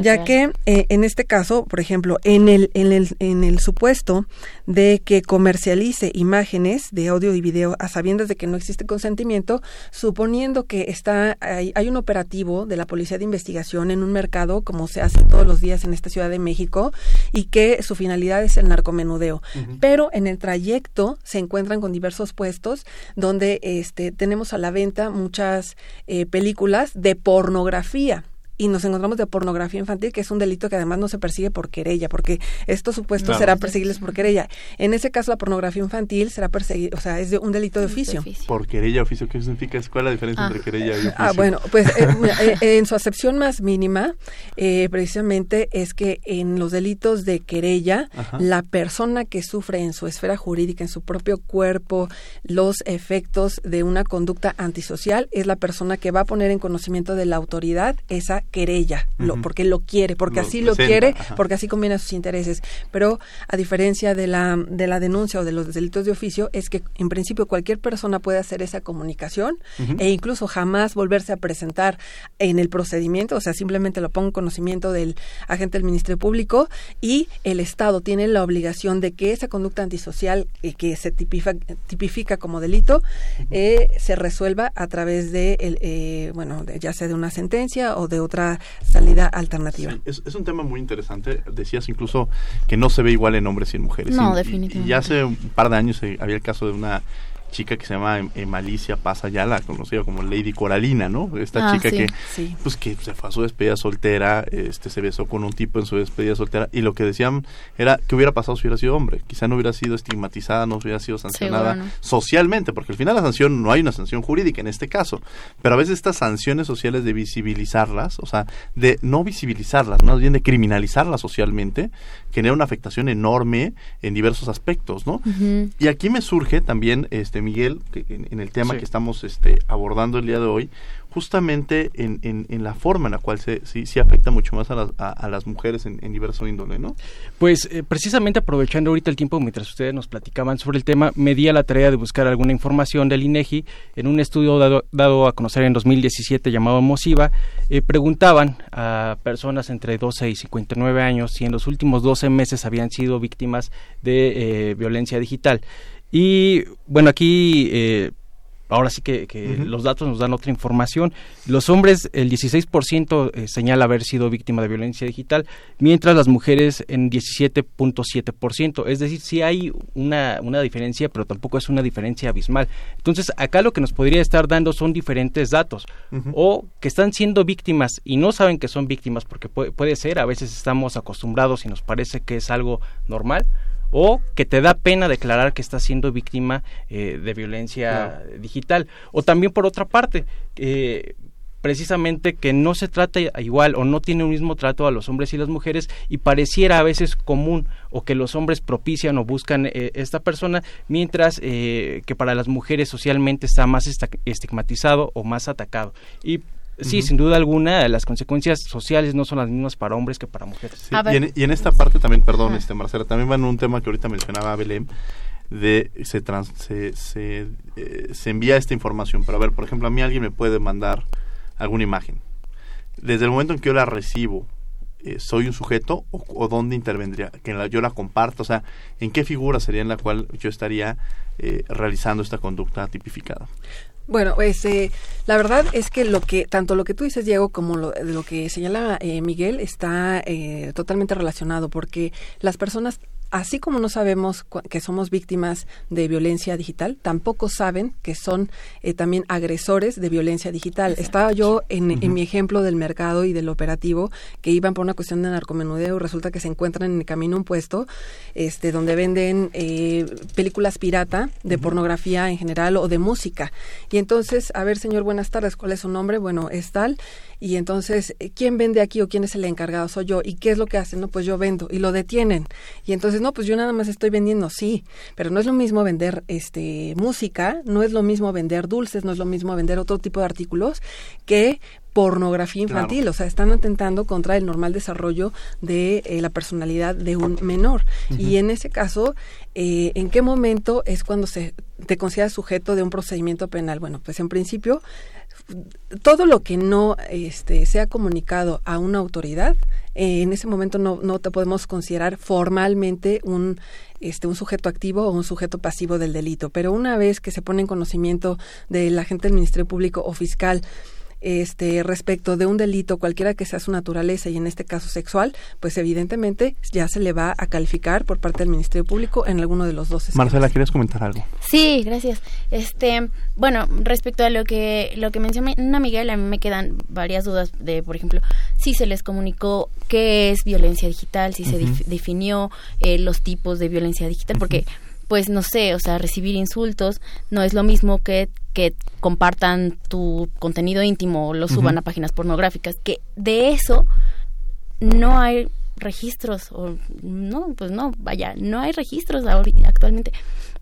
ya que eh, en este caso, por ejemplo, en el, en el, en el supuesto de que comercialice imágenes de audio y video a sabiendas de que no existe consentimiento, suponiendo que está hay, un operativo de la Policía de Investigación en un mercado, como se hace todos los días en esta Ciudad de México, y que su finalidad es el narcomenudeo. Pero en el trayecto se encuentran con diversos puestos donde este, tenemos a la venta muchas eh, películas de pornografía y nos encontramos de pornografía infantil, que es un delito que además no se persigue por querella, porque estos supuestos serán perseguibles por querella. En ese caso, la pornografía infantil será perseguida, o sea, es de un delito de oficio. Por querella, oficio, ¿qué significa? ¿Cuál es la diferencia entre ah. querella y oficio? Ah, bueno, pues eh, eh, en su acepción más mínima, eh, precisamente es que en los delitos de querella, la persona que sufre en su esfera jurídica, en su propio cuerpo, los efectos de una conducta antisocial, es la persona que va a poner en conocimiento de la autoridad esa querella, lo, porque lo quiere, porque así lo quiere, porque así conviene a sus intereses. Pero a diferencia de la, de la denuncia o de los delitos de oficio, es que en principio cualquier persona puede hacer esa comunicación e incluso jamás volverse a presentar en el procedimiento, o sea, simplemente lo pongo en conocimiento del agente del Ministerio Público y el Estado tiene la obligación de que esa conducta antisocial eh, que se tipifica, tipifica como delito eh, se resuelva a través de, el, eh, bueno, ya sea de una sentencia o de otra salida alternativa. es, es, un tema muy interesante. Decías incluso que no se ve igual en hombres y en mujeres. No, definitivamente. Y, hace un par de años había el caso de una chica que se llama eh, Malicia Pasa ya la conocida como Lady Coralina, ¿no? Esta ah, chica que pues que se fue a su despedida soltera, este se besó con un tipo en su despedida soltera y lo que decían era que hubiera pasado si hubiera sido hombre, quizá no hubiera sido estigmatizada, no hubiera sido sancionada socialmente, porque al final la sanción no hay una sanción jurídica en este caso, pero a veces estas sanciones sociales de visibilizarlas, o sea, de no visibilizarlas, más bien de criminalizarlas socialmente, genera una afectación enorme en diversos aspectos, ¿no? Y aquí me surge también este Miguel, en, el tema que estamos este, abordando el día de hoy, justamente en, en, la forma en la cual se, sí, sí afecta mucho más a las, a, las mujeres en, en, diverso índole, ¿no? Pues eh, precisamente aprovechando ahorita el tiempo mientras ustedes nos platicaban sobre el tema, me di a la tarea de buscar alguna información del INEGI en un estudio dado, dado a conocer en 2017 llamado Mosiva, eh, preguntaban a personas entre 12 y 59 años si en los últimos 12 meses habían sido víctimas de eh, violencia digital. Y bueno, aquí eh, ahora sí que, los datos nos dan otra información. Los hombres, el 16% eh, señala haber sido víctima de violencia digital, mientras las mujeres en 17.7%. Es decir, sí hay una, una diferencia, pero tampoco es una diferencia abismal. Entonces, acá lo que nos podría estar dando son diferentes datos. O que están siendo víctimas y no saben que son víctimas, porque puede, puede ser, a veces estamos acostumbrados y nos parece que es algo normal o que te da pena declarar que estás siendo víctima eh, de violencia digital. O también por otra parte, eh, precisamente que no se trata igual o no tiene un mismo trato a los hombres y las mujeres y pareciera a veces común o que los hombres propician o buscan eh, esta persona mientras que para las mujeres socialmente está más estigmatizado o más atacado y Sí, sin duda alguna, las consecuencias sociales no son las mismas para hombres que para mujeres. y, en, esta parte también, perdón, este Marcela, también va en un tema que ahorita mencionaba Belén, de se, se, se, eh, se, envía esta información. Pero a ver, por ejemplo, a mí alguien me puede mandar alguna imagen. Desde el momento en que yo la recibo, eh, ¿soy un sujeto o, dónde intervendría? Que la, yo la comparto, o sea, ¿en qué figura sería en la cual yo estaría eh, realizando esta conducta tipificada? Bueno, pues eh, la verdad es que lo que tanto lo que tú dices Diego como lo, lo que señala eh, Miguel está eh, totalmente relacionado porque las personas así como no sabemos que somos víctimas de violencia digital, tampoco saben que son eh, también agresores de violencia digital. Estaba yo en, mi ejemplo del mercado y del operativo que iban por una cuestión de narcomenudeo y resulta que se encuentran en el camino un puesto este, donde venden eh, películas pirata de pornografía en general o de música. Y entonces, a ver, señor, buenas tardes, ¿cuál es su nombre? Bueno, es tal y entonces, eh, ¿quién vende aquí o quién es el encargado? Soy yo. ¿Y qué es lo que hacen? No, pues yo vendo y lo detienen. Y entonces, no, pues yo nada más estoy vendiendo, sí, pero no es lo mismo vender este música, no es lo mismo vender dulces, no es lo mismo vender otro tipo de artículos que pornografía infantil, o sea, están atentando contra el normal desarrollo de eh, la personalidad de un menor. Y en ese caso, eh, ¿en qué momento es cuando se te considera sujeto de un procedimiento penal? Bueno, pues en principio todo lo que no este, sea comunicado a una autoridad, eh, en ese momento no, no te podemos considerar formalmente un, este, un sujeto activo o un sujeto pasivo del delito. Pero una vez que se pone en conocimiento del agente del Ministerio Público o fiscal, este, respecto de un delito, cualquiera que sea su naturaleza y en este caso sexual, pues evidentemente ya se le va a calificar por parte del Ministerio Público en alguno de los dos. Marcela, ¿quieres comentar algo? Sí, gracias. Este, bueno, respecto a lo que lo que menciona Miguel, a mí me quedan varias dudas de, por ejemplo, si se les comunicó qué es violencia digital, si se definió eh, los tipos de violencia digital, porque pues no sé, o sea, recibir insultos no es lo mismo que que compartan tu contenido íntimo o lo suban a páginas pornográficas, que de eso no hay registros, o no, pues no, vaya, no hay registros actualmente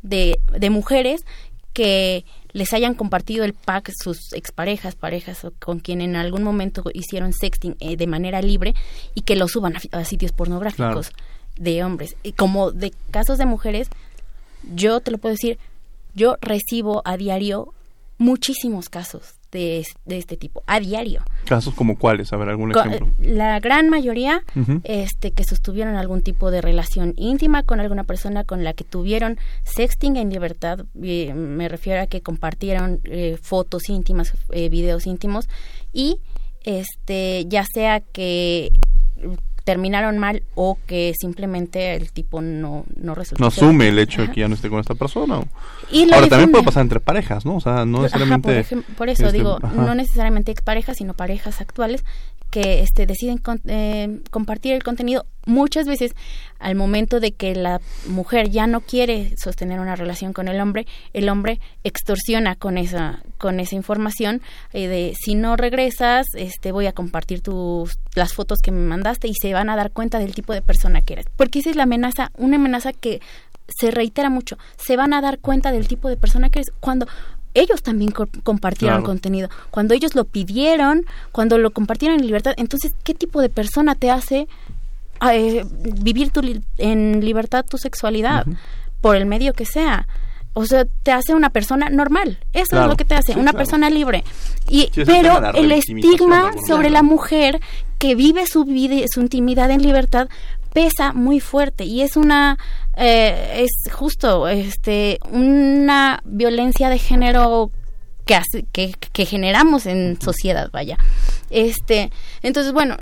de, de mujeres que les hayan compartido el pack sus exparejas, parejas o con quien en algún momento hicieron sexting eh, de manera libre y que lo suban a, sitios pornográficos de hombres. Y como de casos de mujeres, yo te lo puedo decir, yo recibo a diario muchísimos casos de, este tipo a diario. ¿Casos como cuáles? A ver, algún ejemplo. La gran mayoría este, que sostuvieron algún tipo de relación íntima con alguna persona con la que tuvieron sexting en libertad, me refiero a que compartieron eh, fotos íntimas, eh, videos íntimos y este ya sea que terminaron mal o que simplemente el tipo no, no resultó. No asume el hecho de que ya no esté con esta persona. Y Ahora, también puede pasar entre parejas, ¿no? O sea, no necesariamente... por, eso este, digo, no necesariamente parejas, sino parejas actuales que este, deciden eh, compartir el contenido muchas veces al momento de que la mujer ya no quiere sostener una relación con el hombre, el hombre extorsiona con esa con esa información eh, de si no regresas, este voy a compartir tus las fotos que me mandaste y se van a dar cuenta del tipo de persona que eres. Porque esa es la amenaza, una amenaza que se reitera mucho. Se van a dar cuenta del tipo de persona que eres cuando ellos también compartieron contenido. Cuando ellos lo pidieron, cuando lo compartieron en libertad, entonces, ¿qué tipo de persona te hace eh, vivir tu en libertad tu sexualidad? Por el medio que sea. O sea, te hace una persona normal. Eso es lo que te hace, una persona libre. Y, pero el estigma sobre la mujer que vive su vida, su intimidad en libertad, pesa muy fuerte y es una eh, es justo este una violencia de género que, que, que, generamos en sociedad, vaya. Este, entonces, bueno,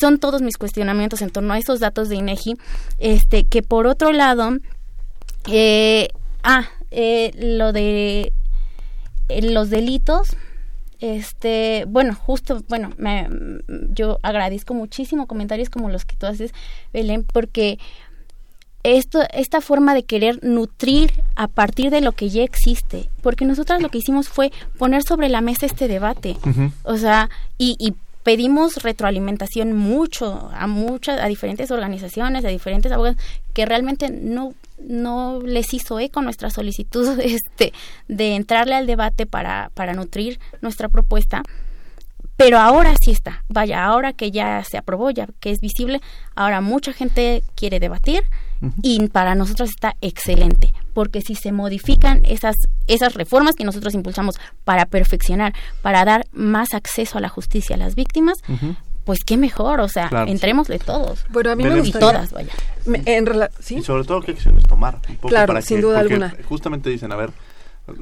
son todos mis cuestionamientos en torno a esos datos de INEGI, este, que por otro lado, eh, ah, eh, lo de los delitos, este, bueno, justo, bueno, me, yo agradezco muchísimo comentarios como los que tú haces, Belén, porque esto, esta forma de querer nutrir a partir de lo que ya existe, porque nosotras lo que hicimos fue poner sobre la mesa este debate, o sea, y, y pedimos retroalimentación mucho a muchas a diferentes organizaciones a diferentes abogados que realmente no no les hizo eco nuestra solicitud este de entrarle al debate para para nutrir nuestra propuesta. Pero ahora sí está. Vaya ahora que ya se aprobó ya que es visible ahora mucha gente quiere debatir y para nosotros está excelente porque si se modifican esas esas reformas que nosotros impulsamos para perfeccionar, para dar más acceso a la justicia a las víctimas, pues qué mejor, o sea, entrémosle todos. Bueno, a mí me gustaría. Y todas, vaya. en ¿sí? Y sobre todo qué acciones tomar. claro, sin duda alguna. Justamente dicen, a ver,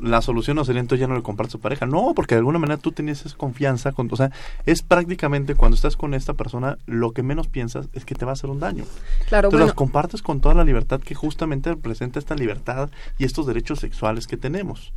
la solución no sería entonces ya no le compartes a su pareja. No, porque de alguna manera tú tenías esa confianza. Con, o sea, es prácticamente cuando estás con esta persona, lo que menos piensas es que te va a hacer un daño. Claro, Tú las compartes con toda la libertad que justamente representa esta libertad y estos derechos sexuales que tenemos.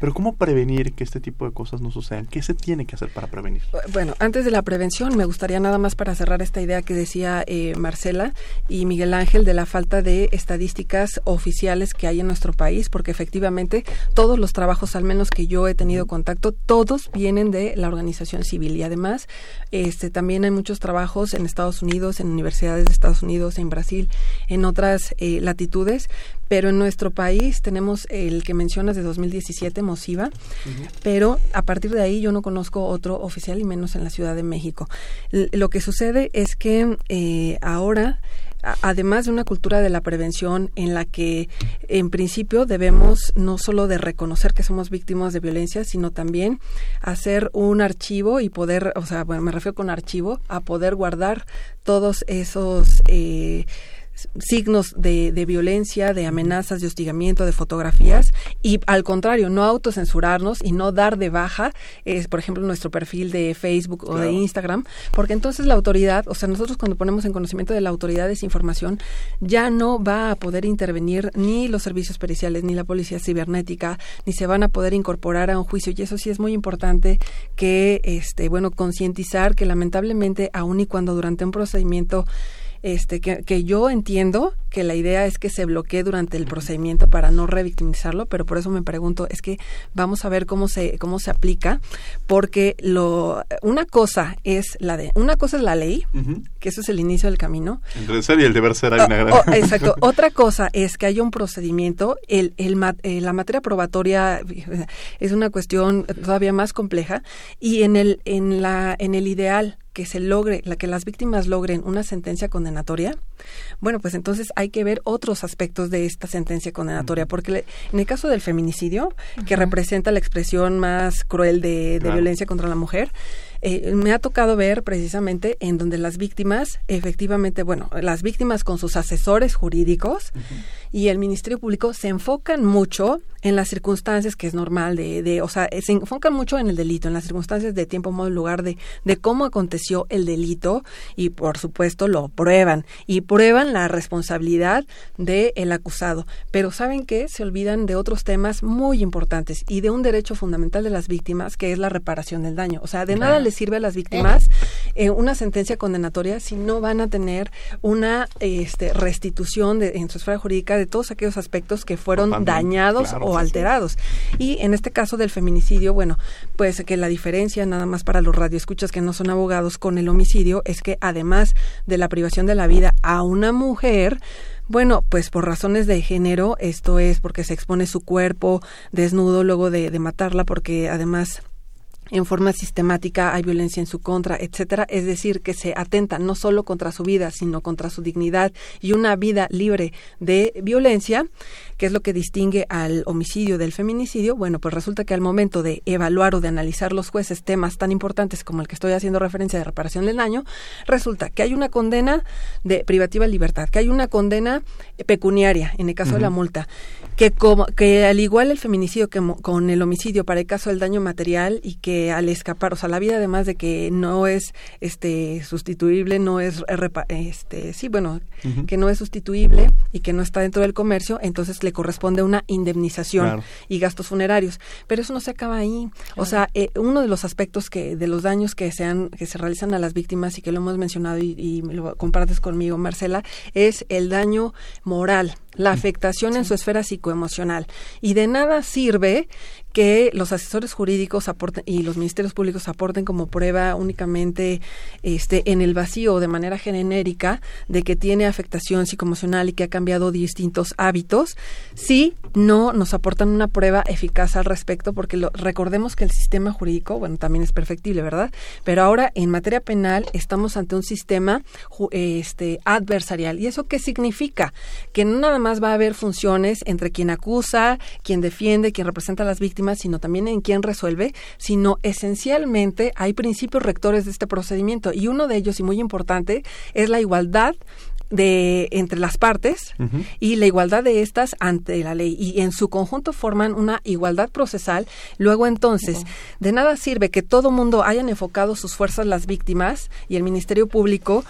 Pero ¿cómo prevenir que este tipo de cosas no sucedan? ¿Qué se tiene que hacer para prevenir? Bueno, antes de la prevención, me gustaría nada más para cerrar esta idea que decía eh, Marcela y Miguel Ángel de la falta de estadísticas oficiales que hay en nuestro país, porque efectivamente todos los trabajos, al menos que yo he tenido contacto, todos vienen de la organización civil y además este, también hay muchos trabajos en Estados Unidos, en universidades de Estados Unidos, en Brasil, en otras eh, latitudes, pero en nuestro país tenemos el que mencionas de 2017, Mosiva, pero a partir de ahí yo no conozco otro oficial y menos en la Ciudad de México. lo que sucede es que eh, ahora además de una cultura de la prevención en la que en principio debemos no solo de reconocer que somos víctimas de violencia, sino también hacer un archivo y poder, o sea, bueno, me refiero con archivo, a poder guardar todos esos eh, signos de, de, violencia, de amenazas, de hostigamiento, de fotografías y al contrario, no autocensurarnos y no dar de baja, es, por ejemplo, nuestro perfil de Facebook o de Instagram, porque entonces la autoridad, o sea, nosotros cuando ponemos en conocimiento de la autoridad esa información, ya no va a poder intervenir ni los servicios periciales, ni la policía cibernética, ni se van a poder incorporar a un juicio. Y eso sí es muy importante que, este, bueno, concientizar que lamentablemente, aun y cuando durante un procedimiento este, que, que yo entiendo que la idea es que se bloquee durante el procedimiento para no revictimizarlo, pero por eso me pregunto, es que vamos a ver cómo se, cómo se aplica, porque lo, una cosa es la de, una cosa es la ley, que eso es el inicio del camino. Entre ser y el deber ser hay una gran... Oh, exacto. Otra cosa es que haya un procedimiento, el, el, eh, la materia probatoria es una cuestión todavía más compleja y en el, en la, en el ideal que se logre, la que las víctimas logren una sentencia condenatoria, bueno, pues entonces hay que ver otros aspectos de esta sentencia condenatoria, porque en el caso del feminicidio, que representa la expresión más cruel de, violencia contra la mujer, eh, me ha tocado ver precisamente en donde las víctimas, efectivamente, bueno, las víctimas con sus asesores jurídicos y el Ministerio Público se enfocan mucho en las circunstancias que es normal de, de, o sea, se enfocan mucho en el delito, en las circunstancias de tiempo, modo, lugar de, de cómo aconteció el delito y por supuesto lo prueban y prueban la responsabilidad del acusado. Pero ¿saben qué? Se olvidan de otros temas muy importantes y de un derecho fundamental de las víctimas que es la reparación del daño. O sea, de nada les sirve a las víctimas eh, una sentencia condenatoria si no van a tener una este, restitución de, en su esfera jurídica de todos aquellos aspectos que fueron dañados o alterados. Y en este caso del feminicidio, bueno, pues que la diferencia nada más para los radioescuchas que no son abogados con el homicidio es que además de la privación de la vida a una mujer, bueno, pues por razones de género, esto es porque se expone su cuerpo desnudo luego de, de matarla, porque además en forma sistemática hay violencia en su contra, etcétera, es decir, que se atenta no solo contra su vida, sino contra su dignidad y una vida libre de violencia, que es lo que distingue al homicidio del feminicidio, bueno, pues resulta que al momento de evaluar o de analizar los jueces temas tan importantes como el que estoy haciendo referencia de reparación del daño, resulta que hay una condena de privativa libertad, que hay una condena pecuniaria en el caso de la multa, que como que al igual el feminicidio que con el homicidio para el caso del daño material y que al escapar, o sea, la vida además de que no es este sustituible, no es este sí, bueno, que no es sustituible y que no está dentro del comercio, entonces le corresponde una indemnización y gastos funerarios. Pero eso no se acaba ahí. O sea, eh, uno de los aspectos que de los daños que se, que se realizan a las víctimas y que lo hemos mencionado y, y lo compartes conmigo, Marcela, es el daño moral la afectación en su esfera psicoemocional. Y de nada sirve que los asesores jurídicos aporten y los ministerios públicos aporten como prueba únicamente este en el vacío de manera genérica de que tiene afectación psicoemocional y que ha cambiado distintos hábitos si no nos aportan una prueba eficaz al respecto porque lo, recordemos que el sistema jurídico bueno también es perfectible verdad pero ahora en materia penal estamos ante un sistema este adversarial. Y eso qué significa que no nada más va a haber funciones entre quien acusa quien defiende quien representa a las víctimas sino también en quién resuelve, sino esencialmente hay principios rectores de este procedimiento. Y uno de ellos y muy importante es la igualdad de entre las partes y la igualdad de estas ante la ley. Y en su conjunto forman una igualdad procesal. Luego entonces de nada sirve que todo mundo hayan enfocado sus fuerzas las víctimas y el ministerio público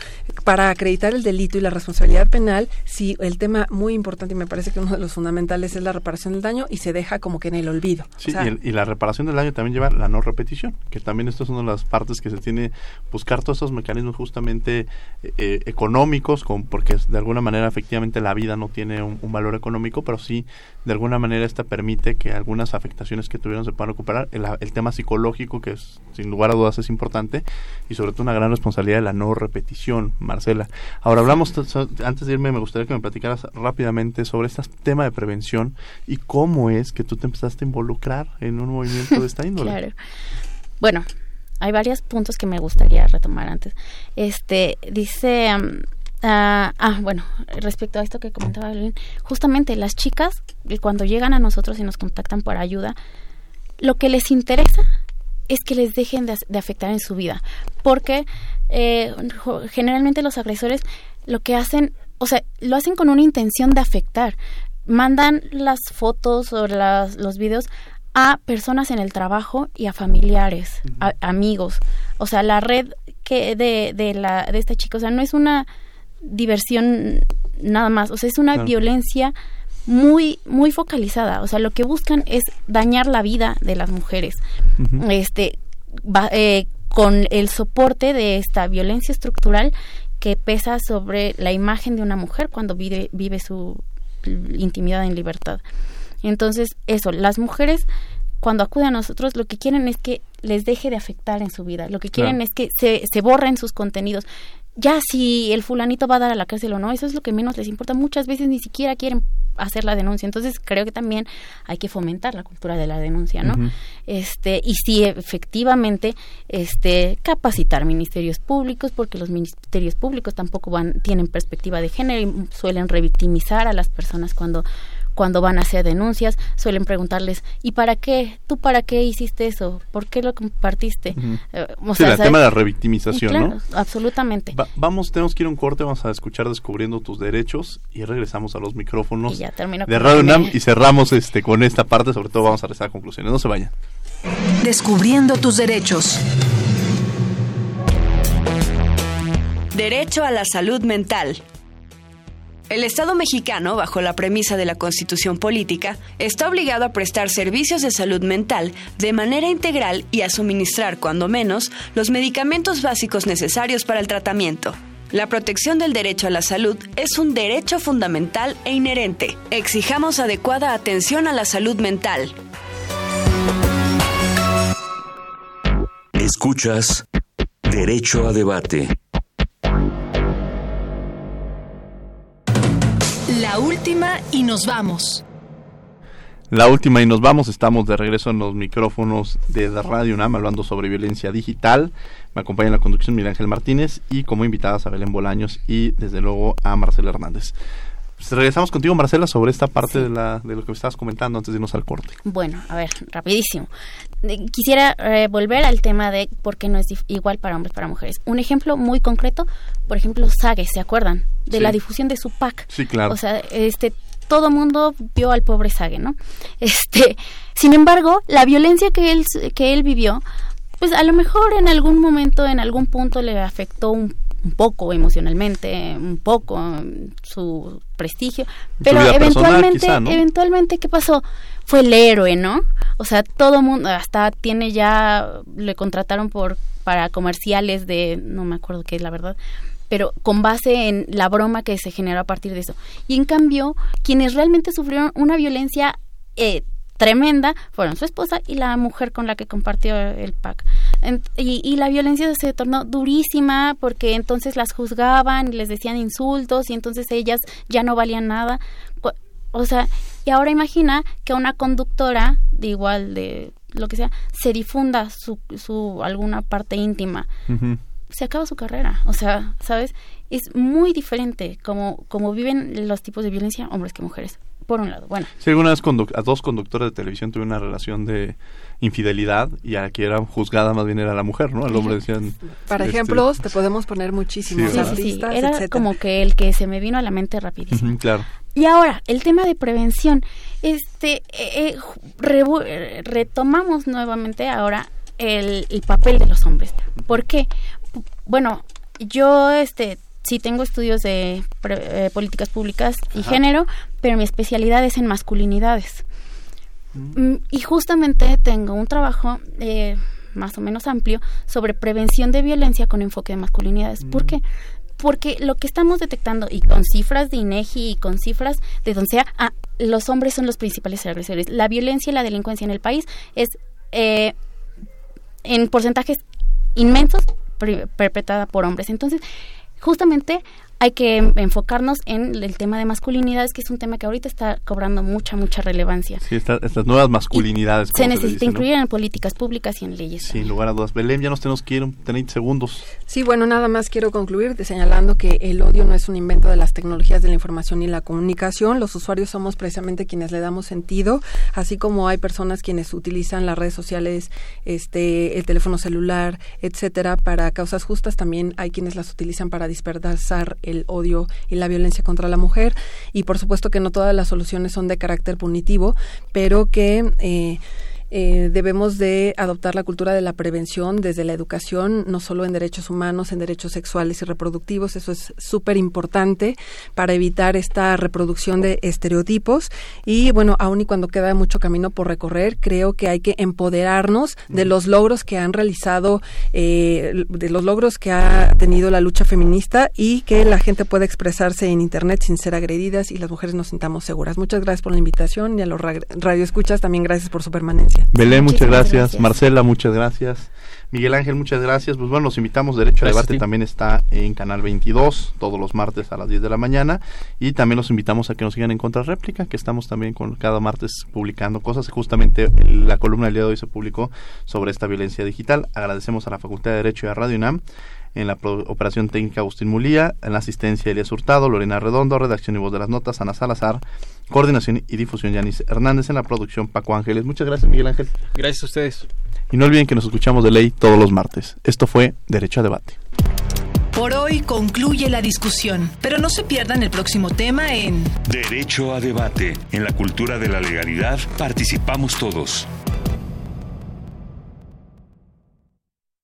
para acreditar el delito y la responsabilidad penal si el tema muy importante y me parece que uno de los fundamentales es la reparación del daño y se deja como que en el olvido. Sí y, la reparación del daño también lleva la no repetición que también esto es una de las partes que se tiene buscar todos estos mecanismos justamente eh, eh, económicos con porque de alguna manera efectivamente la vida no tiene un, valor económico, pero sí de alguna manera esta permite que algunas afectaciones que tuvieron se puedan recuperar. El, tema psicológico, que es, sin lugar a dudas es importante, y sobre todo una gran responsabilidad de la no repetición, Marcela. Ahora hablamos, antes de irme, me gustaría que me platicaras rápidamente sobre este tema de prevención y cómo es que tú te empezaste a involucrar en un movimiento de esta índole. claro. Bueno, hay varios puntos que me gustaría retomar antes. Este, dice Ah, ah, bueno, respecto a esto que comentaba justamente las chicas, eh, cuando llegan a nosotros y nos contactan por ayuda, lo que les interesa es que les dejen de, afectar en su vida, porque eh, generalmente los agresores lo que hacen, o sea, lo hacen con una intención de afectar, mandan las fotos o las, los videos a personas en el trabajo y a familiares, a, amigos, o sea, la red que de, de la de esta chica, o sea, no es una diversión nada más, o sea, es una violencia muy muy focalizada, o sea, lo que buscan es dañar la vida de las mujeres. Este eh, con el soporte de esta violencia estructural que pesa sobre la imagen de una mujer cuando vive, vive su intimidad en libertad. Entonces, eso, las mujeres cuando acuden a nosotros lo que quieren es que les deje de afectar en su vida, lo que quieren es que se, se borren sus contenidos ya si el fulanito va a dar a la cárcel o no, eso es lo que menos les importa. Muchas veces ni siquiera quieren hacer la denuncia. Entonces creo que también hay que fomentar la cultura de la denuncia, ¿no? Este y sí efectivamente este capacitar ministerios públicos porque los ministerios públicos tampoco van tienen perspectiva de género y suelen revictimizar a las personas cuando cuando van a hacer denuncias, suelen preguntarles, ¿y para qué? ¿Tú para qué hiciste eso? ¿Por qué lo compartiste? Eh, sí, el tema de la revictimización, ¿no? Absolutamente. vamos, tenemos que ir a un corte, vamos a escuchar Descubriendo tus derechos y regresamos a los micrófonos de Radio UNAM y cerramos este con esta parte, sobre todo vamos a rezar conclusiones. No se vayan. Descubriendo tus derechos. Derecho a la salud mental. El Estado mexicano, bajo la premisa de la Constitución Política, está obligado a prestar servicios de salud mental de manera integral y a suministrar, cuando menos, los medicamentos básicos necesarios para el tratamiento. La protección del derecho a la salud es un derecho fundamental e inherente. Exijamos adecuada atención a la salud mental. Escuchas Derecho a Debate. La última y nos vamos. La última y nos vamos, estamos de regreso en los micrófonos de Radio UNAM hablando sobre violencia digital. Me acompaña en la conducción Miguel Ángel Martínez y como invitadas a Belén Bolaños y desde luego a Marcela Hernández. Pues regresamos contigo, Marcela, sobre esta parte de, la, de lo que estabas comentando antes de irnos al corte. Bueno, a ver, rapidísimo. Quisiera eh, volver al tema de por qué no es igual para hombres para mujeres. Un ejemplo muy concreto, por ejemplo, Sage, ¿se acuerdan? De la difusión de su pack. Sí, claro. O sea, este, todo mundo vio al pobre Sage, ¿no? Este, sin embargo, la violencia que él, que él vivió, pues a lo mejor en algún momento, en algún punto le afectó un un poco emocionalmente, un poco su prestigio, pero eventualmente, eventualmente, ¿qué pasó? Fue el héroe, ¿no? O sea, todo mundo, hasta tiene ya, le contrataron por para comerciales de, no me acuerdo qué es la verdad, pero con base en la broma que se generó a partir de eso. Y en cambio, quienes realmente sufrieron una violencia eh, tremenda fueron su esposa y la mujer con la que compartió el pack. y, la violencia se tornó durísima porque entonces las juzgaban y les decían insultos y entonces ellas ya no valían nada. O sea, y ahora imagina que una conductora de igual de lo que sea se difunda su, su alguna parte íntima. Se acaba su carrera. O sea, ¿sabes? Es muy diferente como, como viven los tipos de violencia hombres que mujeres por un lado. Bueno. Sí, alguna vez a dos conductores de televisión tuve una relación de infidelidad y a quien era juzgada más bien era la mujer, ¿no? Al hombre decían... Para este, ejemplos te podemos poner muchísimos sí, sí, Era como que el que se me vino a la mente rapidísimo. claro. Y ahora, el tema de prevención. Este, eh, eh, retomamos nuevamente ahora el, el papel de los hombres. ¿Por qué? Bueno, yo este sí tengo estudios de eh, políticas públicas y género, pero mi especialidad es en masculinidades. Mm. Y justamente tengo un trabajo eh, más o menos amplio sobre prevención de violencia con enfoque de masculinidades. ¿Por mm. qué? Porque lo que estamos detectando, y con cifras de INEGI y con cifras de donde sea, ah, los hombres son los principales agresores. La violencia y la delincuencia en el país es eh, en porcentajes inmensos perpetrada por hombres. Entonces, justamente hay que enfocarnos en el tema de masculinidades, que es un tema que ahorita está cobrando mucha, mucha relevancia. Sí, estas nuevas masculinidades. Se necesita incluir en políticas públicas y en leyes. Sin lugar a dudas. Belén, ya nos tenemos que ir 30 segundos. Sí, bueno, nada más quiero concluir señalando que el odio no es un invento de las tecnologías de la información y la comunicación. Los usuarios somos precisamente quienes le damos sentido, así como hay personas quienes utilizan las redes sociales, este, el teléfono celular, etcétera, para causas justas. También hay quienes las utilizan para dispersar el odio y la violencia contra la mujer. Y por supuesto que no todas las soluciones son de carácter punitivo, pero que eh, eh, debemos de adoptar la cultura de la prevención desde la educación, no solo en derechos humanos, en derechos sexuales y reproductivos. Eso es súper importante para evitar esta reproducción de estereotipos. Y bueno, aun y cuando queda mucho camino por recorrer, creo que hay que empoderarnos de los logros que han realizado, eh, de los logros que ha tenido la lucha feminista y que la gente pueda expresarse en Internet sin ser agredidas y las mujeres nos sintamos seguras. Muchas gracias por la invitación y a los radioescuchas también gracias por su permanencia. Belén, muchas gracias. Marcela, muchas gracias. Miguel Ángel, muchas gracias. Pues bueno, los invitamos. Derecho a Debate también está en Canal 22 todos los martes a las 10 de la mañana. Y también los invitamos a que nos sigan en Contrarréplica, que estamos también con cada martes publicando cosas. Justamente la columna del día de hoy se publicó sobre esta violencia digital. Agradecemos a la Facultad de Derecho y a Radio UNAM en la operación técnica Agustín Mulía, en la asistencia Elías Hurtado, Lorena Redondo, redacción y voz de las notas, Ana Salazar, coordinación y difusión Yanis Hernández, en la producción Paco Ángeles. Muchas gracias Miguel Ángel. Gracias a ustedes. Y no olviden que nos escuchamos de ley todos los martes. Esto fue Derecho a Debate. Por hoy concluye la discusión, pero no se pierdan el próximo tema en Derecho a Debate. En la cultura de la legalidad participamos todos.